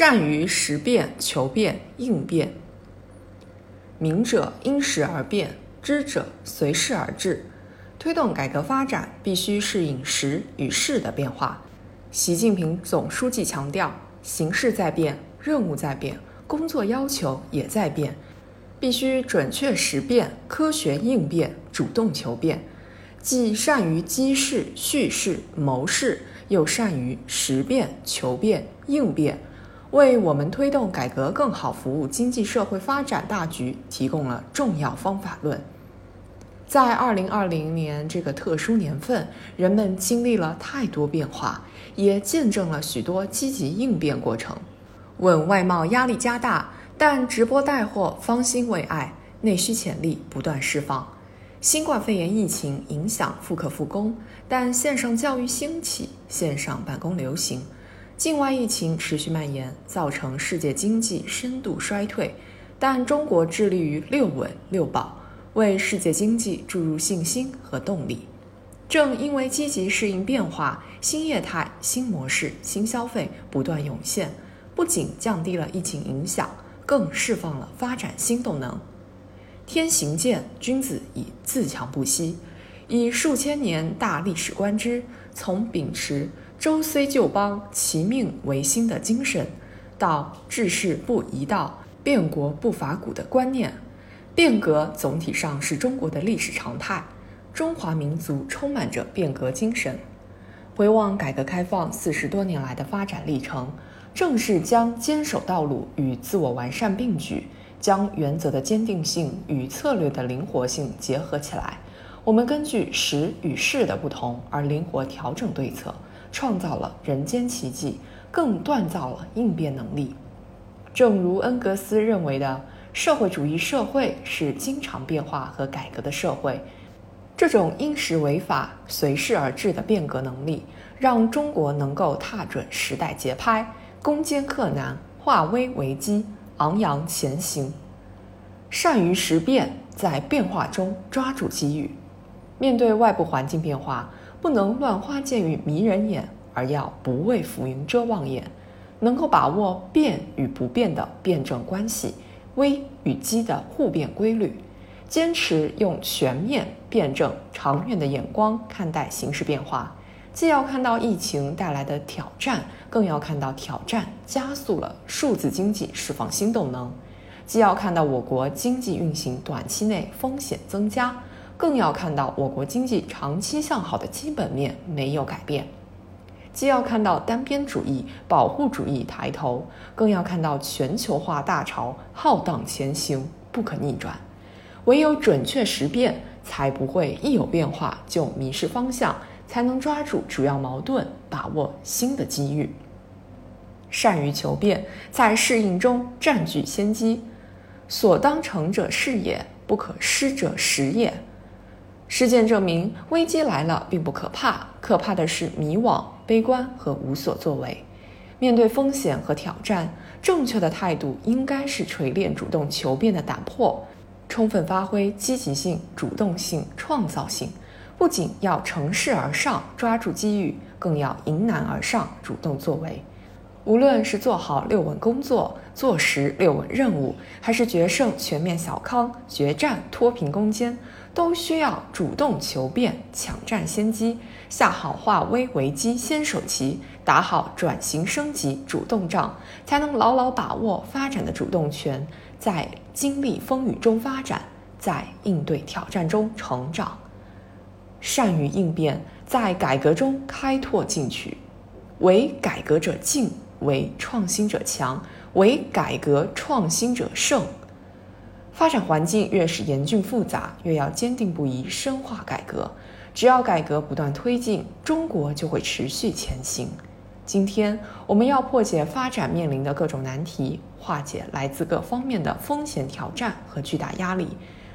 善于识变、求变、应变。明者因时而变，知者随事而治。推动改革发展，必须适应时与势的变化。习近平总书记强调，形势在变，任务在变，工作要求也在变，必须准确识变、科学应变、主动求变，既善于机事、蓄事、谋事，又善于识变、求变、应变。为我们推动改革更好服务经济社会发展大局提供了重要方法论。在二零二零年这个特殊年份，人们经历了太多变化，也见证了许多积极应变过程。稳外贸压力加大，但直播带货方兴未艾，内需潜力不断释放。新冠肺炎疫情影响复课复工，但线上教育兴起，线上办公流行。境外疫情持续蔓延，造成世界经济深度衰退，但中国致力于六稳六保，为世界经济注入信心和动力。正因为积极适应变化，新业态、新模式、新消费不断涌现，不仅降低了疫情影响，更释放了发展新动能。天行健，君子以自强不息。以数千年大历史观之，从秉持。周虽旧邦，其命维新的精神，到治世不移道，变国不伐古的观念，变革总体上是中国的历史常态。中华民族充满着变革精神。回望改革开放四十多年来的发展历程，正是将坚守道路与自我完善并举，将原则的坚定性与策略的灵活性结合起来。我们根据时与势的不同而灵活调整对策。创造了人间奇迹，更锻造了应变能力。正如恩格斯认为的，社会主义社会是经常变化和改革的社会。这种因时违法、随势而至的变革能力，让中国能够踏准时代节拍，攻坚克难，化危为机，昂扬前行。善于识变，在变化中抓住机遇。面对外部环境变化。不能乱花渐欲迷人眼，而要不畏浮云遮望眼，能够把握变与不变的辩证关系，危与机的互变规律，坚持用全面、辩证、长远的眼光看待形势变化，既要看到疫情带来的挑战，更要看到挑战加速了数字经济释放新动能，既要看到我国经济运行短期内风险增加。更要看到我国经济长期向好的基本面没有改变，既要看到单边主义、保护主义抬头，更要看到全球化大潮浩荡前行，不可逆转。唯有准确识变，才不会一有变化就迷失方向，才能抓住主要矛盾，把握新的机遇。善于求变，在适应中占据先机。所当成者是也，不可失者时也。事件证明，危机来了并不可怕，可怕的是迷惘、悲观和无所作为。面对风险和挑战，正确的态度应该是锤炼主动求变的胆魄，充分发挥积极性、主动性、创造性。不仅要乘势而上，抓住机遇，更要迎难而上，主动作为。无论是做好六稳工作、做实六稳任务，还是决胜全面小康、决战脱贫攻坚，都需要主动求变、抢占先机，下好化危为机先手棋，打好转型升级主动仗，才能牢牢把握发展的主动权，在经历风雨中发展，在应对挑战中成长。善于应变，在改革中开拓进取，为改革者进。为创新者强，为改革创新者胜。发展环境越是严峻复杂，越要坚定不移深化改革。只要改革不断推进，中国就会持续前行。今天，我们要破解发展面临的各种难题，化解来自各方面的风险挑战和巨大压力，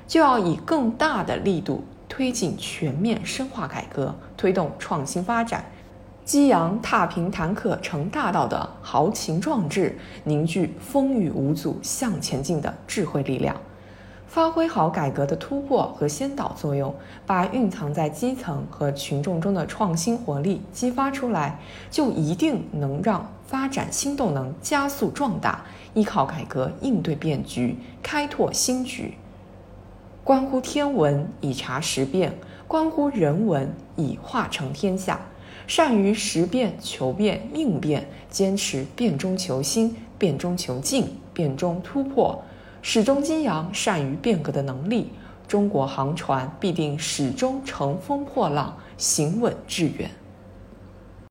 就要以更大的力度推进全面深化改革，推动创新发展。激扬踏平坎坷成大道的豪情壮志，凝聚风雨无阻向前进的智慧力量，发挥好改革的突破和先导作用，把蕴藏在基层和群众中的创新活力激发出来，就一定能让发展新动能加速壮大，依靠改革应对变局，开拓新局。关乎天文以察时变，关乎人文以化成天下。善于识变、求变、应变，坚持变中求新、变中求进、变中突破，始终激扬善于变革的能力。中国航船必定始终乘风破浪，行稳致远。